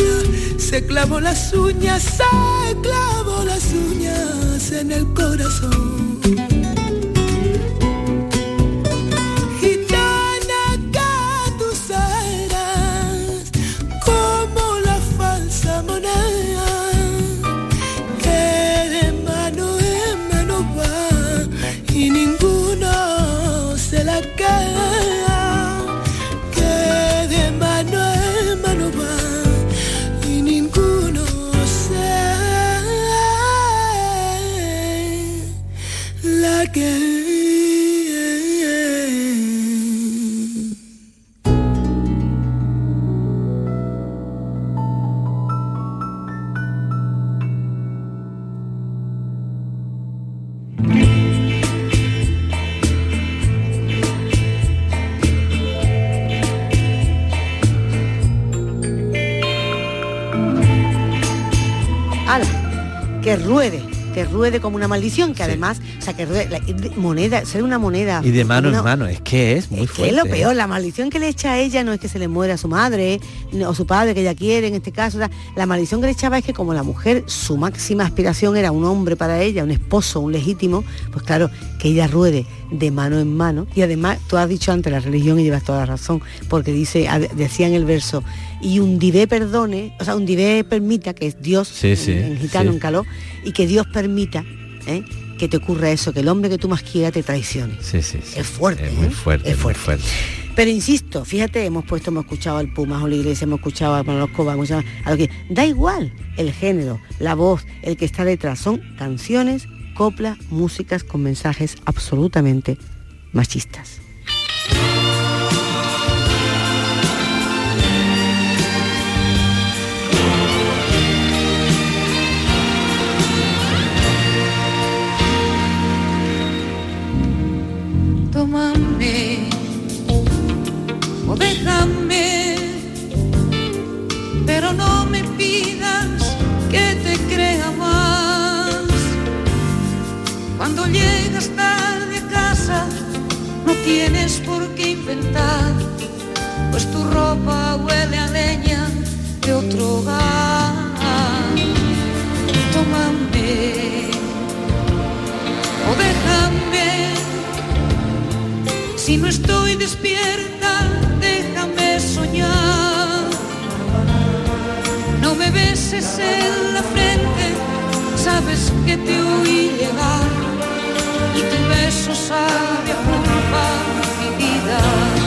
se clavó las uñas, se clavó las uñas en el corazón. Ruede, que ruede como una maldición, que además, que ruede, la- moneda, ser una moneda. Y de mano una- en mano, es que es muy que fuerte. es lo ¿eh? peor, la maldición que le echa a ella no es que se le muera a su madre o su padre que ella quiere en este caso. o sea, la maldición que le echaba es que como la mujer, su máxima aspiración era un hombre para ella, un esposo, un legítimo, pues claro, que ella ruede de mano en mano. Y además, tú has dicho antes la religión y llevas toda la razón, porque dice, decía en el verso, y un divé perdone, o sea, un divé permita, que es Dios Sí, sí, en, en gitano, sí. en caló, y que Dios permita ¿eh? Que te ocurra eso, que el hombre que tú más quieras te traicione. Sí, sí, sí. Es fuerte, Es muy ¿eh? fuerte, Es muy fuerte. fuerte. Pero insisto, fíjate, hemos puesto, hemos escuchado al Pumas o la Iglesia, hemos escuchado a Manolo Escobar, hemos escuchado a lo que. Da igual el género, la voz, el que está detrás. Son canciones, coplas, músicas con mensajes absolutamente machistas. Déjame, pero no me pidas que te crea más. Cuando llegas tarde a casa, no tienes por qué inventar, pues tu ropa huele a leña de otro hogar. Tómame o déjame si no estoy despierta, déjame No me beses en la frente, sabes que te oí llegar. Y tu beso sabe a culpa mi vida.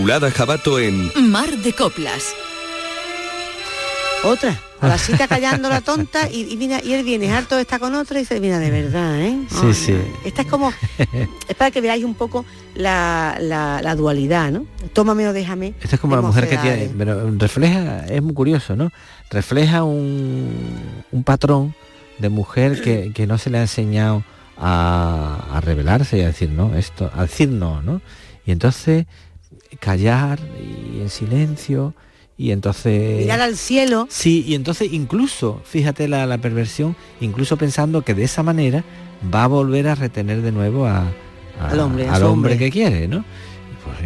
Inmaculada Jabato en Mar de Coplas. Otra. A la chica callando la tonta y, y, viene- y él viene harto está con otra y se viene de verdad, ¿eh? Sí, sí. Esta es como, es para que veáis un poco la, la- la dualidad, ¿no? Tómame o déjame. Esta es como la mujer que tiene, pero refleja, es muy curioso, ¿no? Refleja un, un patrón de mujer que, que no se le ha enseñado a, a rebelarse y a decir no, esto, a decir no, ¿no? Y entonces callar y en silencio y entonces Mirar al cielo. Sí, y entonces incluso, fíjate la, la perversión, incluso pensando que de esa manera va a volver a retener de nuevo a, a- Al hombre, al hombre hombre. que quiere, ¿no?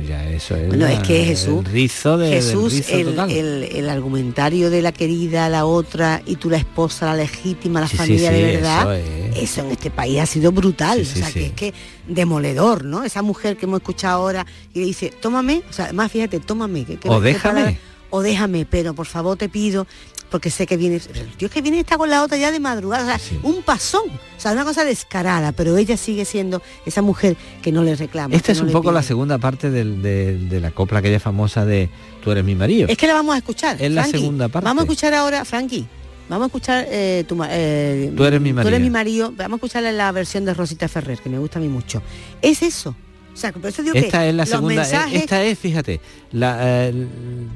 Ya eso es, Bueno, es que Jesús, el rizo de, Jesús, rizo el, el- el argumentario de la querida, la otra, y tú la esposa, la legítima, la Sí, familia sí, de verdad, eso eso, en este país ha sido brutal. O sea, que es que demoledor, ¿no? Esa mujer que hemos escuchado ahora y le dice, tómame, o sea, además fíjate, tómame. que- que- O déjame. palabra- o déjame, pero por favor te pido, porque sé que vienes, el tío es que viene está con la otra ya de madrugada, o sea, un pasón, o sea, una cosa descarada, pero ella sigue siendo esa mujer que no le reclama. Esta es no un poco la segunda parte del- de, de la copla aquella famosa de Tú eres mi marido. Es que la vamos a escuchar. Es la segunda parte. Vamos a escuchar ahora, Frankie. Vamos a escuchar eh, tu, eh, Tú eres mi Tú eres marido. mi marido. Vamos a escuchar la versión de Rosita Ferrer, que me gusta a mí mucho. Es eso. O sea, por eso digo Esta que es la segunda, mensajes- esta es, fíjate, la, eh,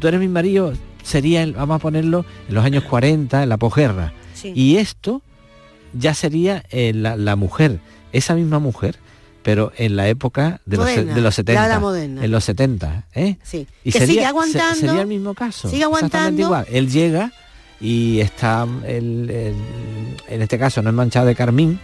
tú eres mi marido sería, vamos a ponerlo, en los años 40, en la posguerra. Sí. Y esto ya sería eh, la, la mujer, esa misma mujer, pero en la época de, los, de los ya 70. la moderna. En los 70, ¿eh? Sí. Y Que sería, sigue se- aguantando, sería el mismo caso. sigue exactamente aguantando. igual. Él llega y está, el- el- en este caso no es manchado de carmín,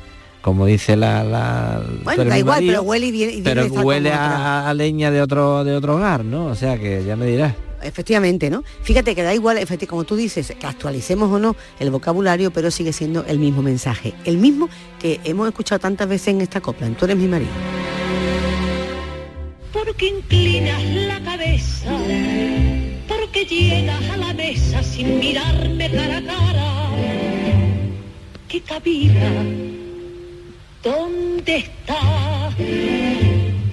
como dice la... la Bueno, da igual, marido, pero huele y viene, y viene pero huele a, a leña de otro de otro hogar, ¿no? O sea que ya me dirás. Efectivamente, ¿no? Fíjate que da igual, efectivamente, como tú dices, que actualicemos o no el vocabulario, pero sigue siendo el mismo mensaje. El mismo que hemos escuchado tantas veces en esta copla. en Tú eres mi marido. porque inclinas la cabeza, porque llegas a la mesa sin mirarme cara a cara. ¿Qué cabida? ¿Dónde está?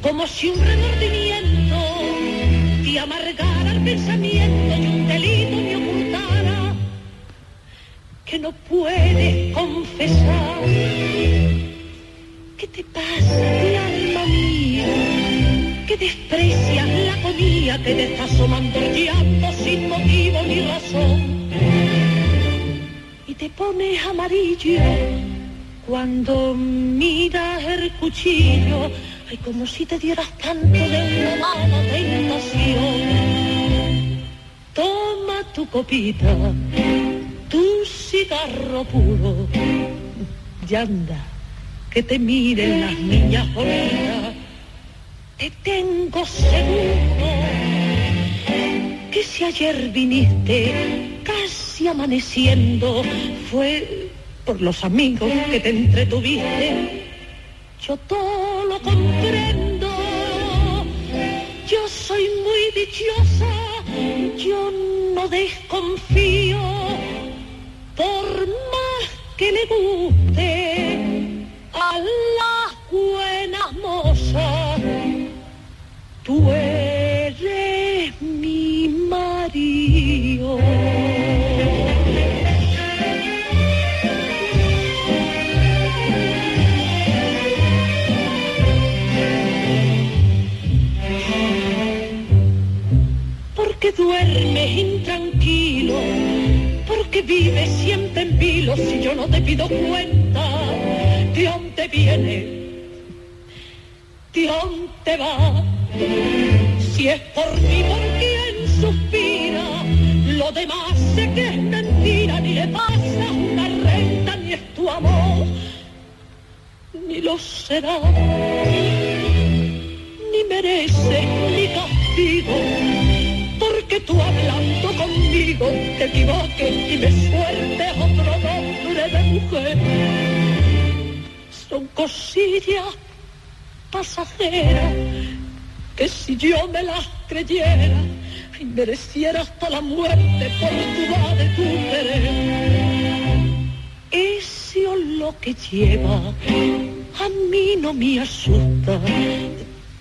Como si un remordimiento te amargara el pensamiento y un delito me ocultara que no puedes confesar. ¿Qué te pasa, mi alma mía? Que desprecias la comida, que te estás asomando sin motivo ni razón. Y te pones amarillo cuando miras el cuchillo, ay, como si te dieras tanto de una mala tentación. Toma tu copita, tu cigarro puro, y anda, que te miren las niñas bonitas te tengo seguro que si ayer viniste casi amaneciendo fue por los amigos que te entretuviste. Yo todo lo comprendo, yo soy muy dichosa, yo no desconfío, por más que le guste a las buenas mozas. Tú eres Duermes intranquilo, porque vives siempre en vilo si yo no te pido cuenta de dónde vienes, de dónde va. Si es por mí por quien suspira, lo demás sé que es mentira, ni le pasa una renta, ni es tu amor, ni lo será, ni mereces ni castigo, tú hablando conmigo te equivoques y me sueltes otro nombre de mujer. Son cosillas pasajeras que si yo me las creyera y mereciera hasta la muerte por tu de tu querer. Ese olor que lleva a mí no me asusta.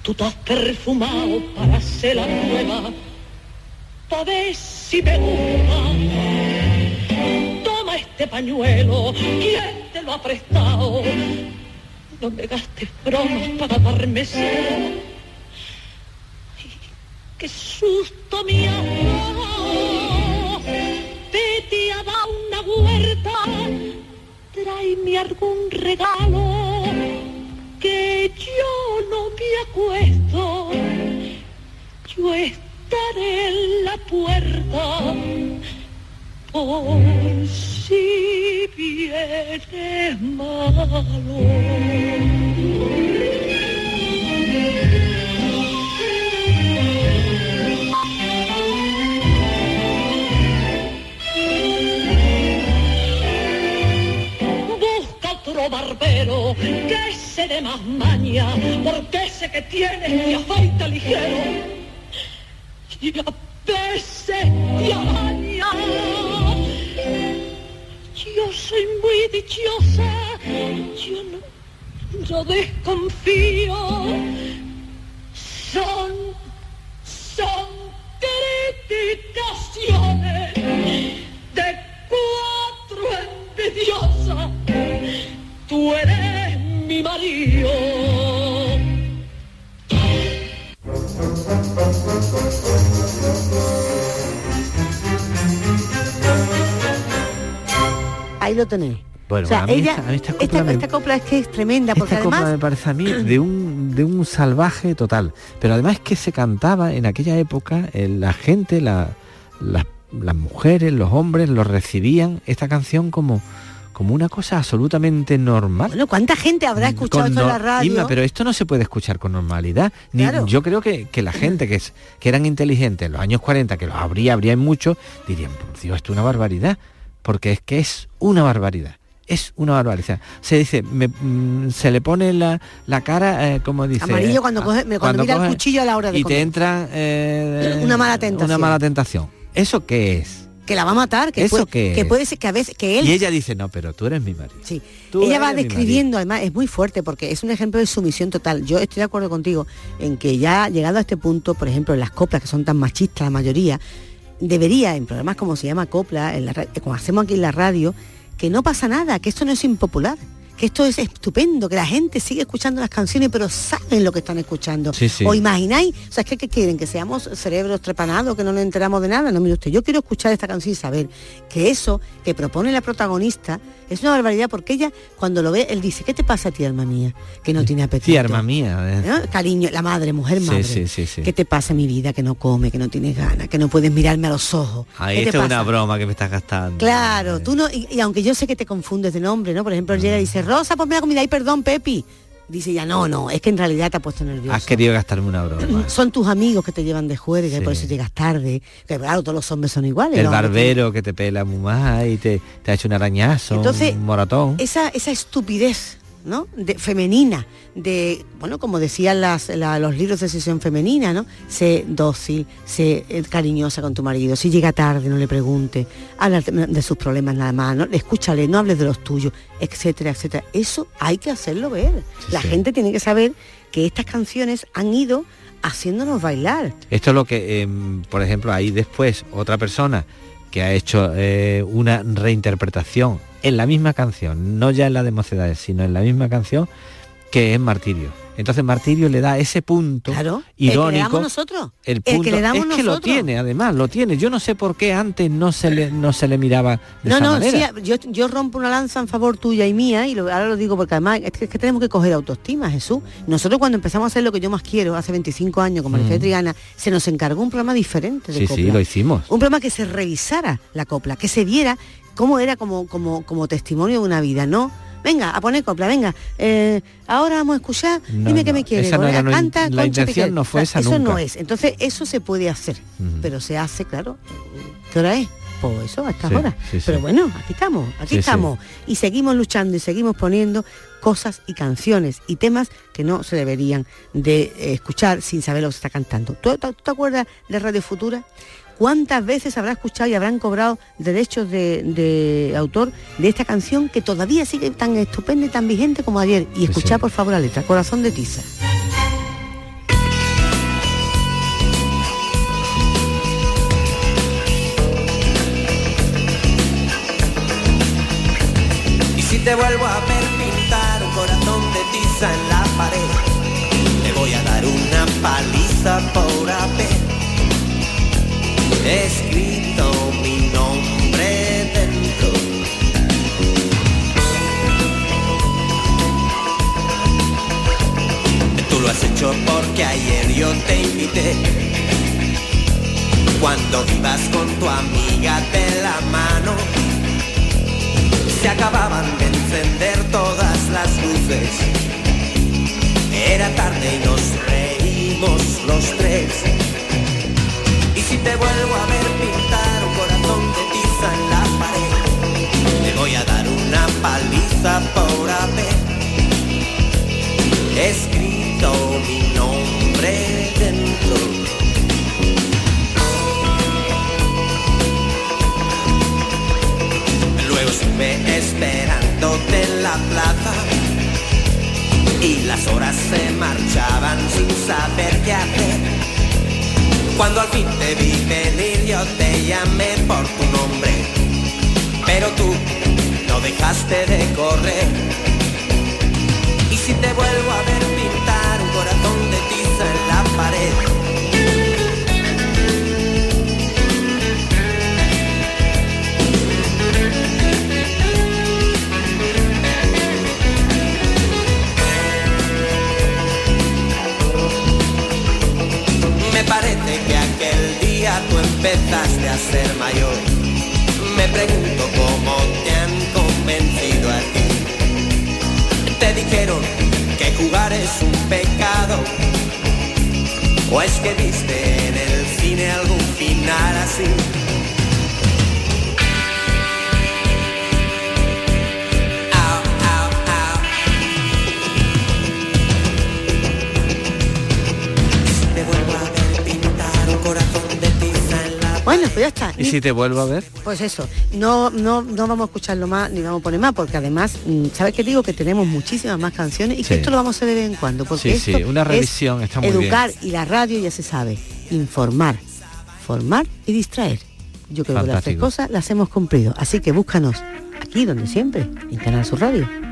Tú te has perfumado para hacer la nueva, pa' ver si me gusta. Toma este pañuelo, ¿quién te lo ha prestado? No me gastes bromas para darme celo. Ay, ¡Qué susto ha dado! Vete a dar una huerta, tráeme algún regalo, que yo no me acuesto, yo estaré en la puerta por si vienes malo. Otro barbero que se dé más maña, porque ese que tiene te afeita ligero y a veces te araña. Yo soy muy dichosa, yo no, yo desconfío. Son, son criticaciones Ahí lo tenéis. Bueno, o sea, a mí ella, esta- a mí esta esta, copla me- esta copla es que es tremenda, porque Esta copla además me parece a mí de un, de un salvaje total. Pero además que se cantaba en aquella época, eh, la gente, la- la- las mujeres, los hombres, lo recibían esta canción como, como una cosa absolutamente normal. Bueno, ¿cuánta gente habrá escuchado Con esto en la radio? Inma, pero esto no se puede escuchar con normalidad. Ni- Claro. Yo creo que, que la gente que, es, que eran inteligentes en los años 40, que los habría, habría mucho, dirían, por Dios, esto es una barbaridad. Porque es que es una barbaridad. Es una barbaridad. Se dice, me- mm, se le pone la, la cara, eh, como dice... Amarillo cuando coge- me- cuando mira el coge cuchillo a la hora de Y comer. te entra... eh, Una mala tentación. Una mala tentación. ¿Eso qué es? que la va a matar, que, ¿Eso puede, que es? puede ser que a veces que él Y ella dice, no, pero tú eres mi marido. Sí. Tú Ella va describiendo, además, es muy fuerte porque es un ejemplo de sumisión total. Yo estoy de acuerdo contigo en que ya llegado a este punto, por ejemplo, en las coplas que son tan machistas la mayoría, debería, en programas como se llama copla, en la como hacemos aquí en la radio, que no pasa nada, que esto no es impopular, que esto es estupendo, que la gente sigue escuchando las canciones, pero saben lo que están escuchando. Sí, sí. O imagináis, o sea, es que ¿qué quieren? Que seamos cerebros trepanados, que no nos enteramos de nada. No, mire usted, yo quiero escuchar esta canción y saber que eso que propone la protagonista es una barbaridad porque ella, cuando lo ve, él dice, ¿qué te pasa a ti, alma mía? Que no tiene apetito. Sí, arma mía. eh. ¿no? Cariño, la madre, mujer madre. sí, sí, sí. ¿Qué te pasa, mi vida? Que no come, que no tienes ganas, que no puedes mirarme a los ojos. Ahí ¿Qué te esto es una broma que me estás gastando. Claro, tú no, y, y aunque yo sé que te confundes de nombre, ¿no? Por ejemplo, él llega y dice, Rosa, ponme la comida, ay, perdón, Pepi. Dice ya, no, no, es que en realidad te ha puesto nervioso. Has querido gastarme una broma. Son tus amigos que te llevan de juerga y Sí. por eso llegas tarde. Que claro, todos los hombres son iguales. El barbero que te pela muy mal y te, te ha hecho un arañazo, Entonces, un moratón. esa, esa estupidez ¿no? de, femenina, de, bueno, como decían las, la- los libros de sesión femenina, ¿no? Sé dócil, sé eh, cariñosa con tu marido, si llega tarde no le pregunte, habla de, sus problemas nada más, ¿no? escúchale, no hables de los tuyos, etcétera, etcétera. Eso hay que hacerlo ver. la sí. gente tiene que saber que estas canciones han ido haciéndonos bailar. Esto es lo que, em, por ejemplo, hay después otra persona que ha hecho eh, una reinterpretación en la misma canción, no ya en la de Mocedades, sino en la misma canción, que es Martirio. Entonces Martirio le da ese punto Claro, el que le irónico. damos nosotros. El El que le damos es que lo tiene, además, lo tiene. Yo no sé por qué antes no se le, no se le miraba de No, esa no, manera. sí, yo, yo rompo una lanza en favor tuya y mía, y lo- ahora lo digo porque además es que, es que tenemos que coger autoestima, Jesús. Nosotros cuando empezamos a hacer lo que yo más quiero, hace 25 años, con Marifé Mm. Triana, se nos encargó un programa diferente de Sí, copla. sí, lo hicimos. Un programa que se revisara la copla, que se viera cómo era como, como, como testimonio de una vida, ¿no? Venga, a poner copla, venga. eh, ahora vamos a escuchar, No, dime que no, me quieres. no no, canta, la intención no fue esa Eso nunca. no es. Entonces, eso se puede hacer, pero se hace, claro. ¿Qué hora es? Pues eso, a estas Sí, sí. Pero bueno, aquí estamos, aquí estamos. Y seguimos luchando y seguimos poniendo cosas y canciones y temas que no se deberían de eh, escuchar sin saber lo que se está cantando. ¿Tú, tú- tú te acuerdas de Radio Futura? ¿Cuántas veces habrá escuchado y habrán cobrado derechos de, de autor de esta canción que todavía sigue tan estupenda y tan vigente como ayer? Y escuchar por favor la letra, Corazón de Tiza. Escrito mi nombre dentro. Tú lo has hecho porque ayer yo te invité. Cuando ibas con tu amiga de la mano, se acababan de encender todas las luces. Era tarde y nos reímos los tres. Te vuelvo a ver pintar un corazón de tiza en la pared, te voy a dar una paliza por haber escrito mi nombre dentro. Luego estuve esperándote en la plaza y las horas se marchaban sin saber qué hacer. Cuando al fin te vi venir yo te llamé por tu nombre, pero tú no dejaste de correr. Y si te vuelvo a ver pintar un corazón de tiza en la pared, ser mayor. Me pregunto cómo te han convencido a ti. Te dijeron que jugar es un pecado. O es que viste en el cine algún final así. Bueno, pues ya está. ¿Y si te vuelvo a ver? Pues eso, no, no, no vamos a escucharlo más ni vamos a poner más, porque además, mm, ¿sabes qué digo? Que tenemos muchísimas más canciones y Sí. que esto lo vamos a hacer de vez en cuando, porque Sí, sí, esto una es revisión está muy bien. educar y la radio ya se sabe, informar, formar y distraer. Yo creo que las tres cosas las hemos cumplido, así que búscanos aquí donde siempre, en Canal Sur Radio.